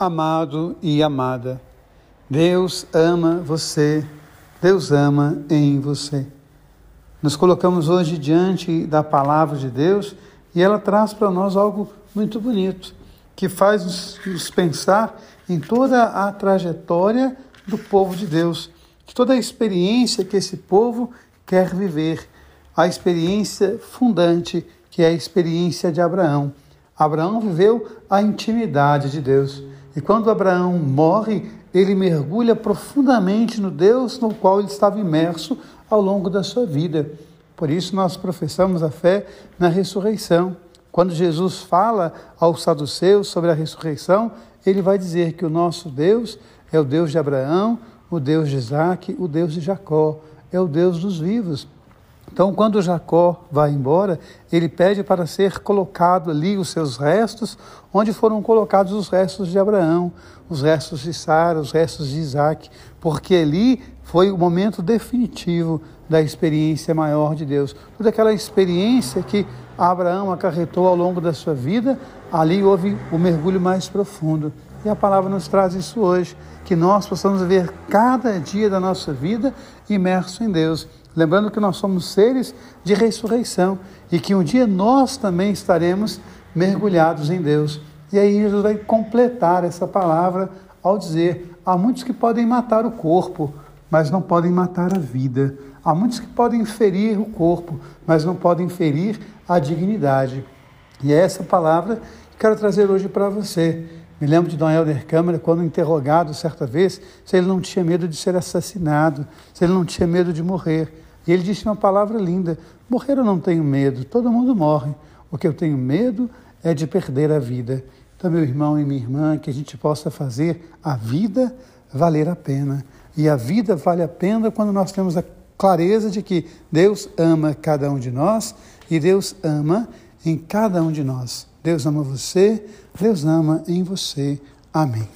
Amado e amada, Deus ama você, Deus ama em você. Nos colocamos hoje diante da palavra de Deus e ela traz para nós algo muito bonito, que faz nos, pensar em toda a trajetória do povo de Deus, de toda a experiência que esse povo quer viver, a experiência fundante, que é a experiência de Abraão. Abraão viveu a intimidade de Deus. E quando Abraão morre, ele mergulha profundamente no Deus no qual ele estava imerso ao longo da sua vida. Por isso nós professamos a fé na ressurreição. Quando Jesus fala aos saduceus sobre a ressurreição, ele vai dizer que o nosso Deus é o Deus de Abraão, o Deus de Isaac, o Deus de Jacó, é o Deus dos vivos. Então, quando Jacó vai embora, ele pede para ser colocado ali os seus restos, onde foram colocados os restos de Abraão, os restos de Sara, os restos de Isaac, porque ali foi o momento definitivo da experiência maior de Deus. Toda aquela experiência que Abraão acarretou ao longo da sua vida, ali houve o mergulho mais profundo. E a palavra nos traz isso hoje, que nós possamos ver cada dia da nossa vida imerso em Deus Lembrando que nós somos seres de ressurreição e que um dia nós também estaremos mergulhados em Deus. E aí Jesus vai completar essa palavra ao dizer: há muitos que podem matar o corpo, mas não podem matar a vida. Há muitos que podem ferir o corpo, mas não podem ferir a dignidade. E é essa palavra que quero trazer hoje para você. Me lembro de Dom Helder Câmara, quando interrogado certa vez, se ele não tinha medo de ser assassinado, se ele não tinha medo de morrer. E ele disse uma palavra linda: morrer eu não tenho medo, todo mundo morre. O que eu tenho medo é de perder a vida. Então, meu irmão e minha irmã, que a gente possa fazer a vida valer a pena. E a vida vale a pena quando nós temos a clareza de que Deus ama cada um de nós e Deus ama em cada um de nós. Deus ama você, Deus ama em você. Amém.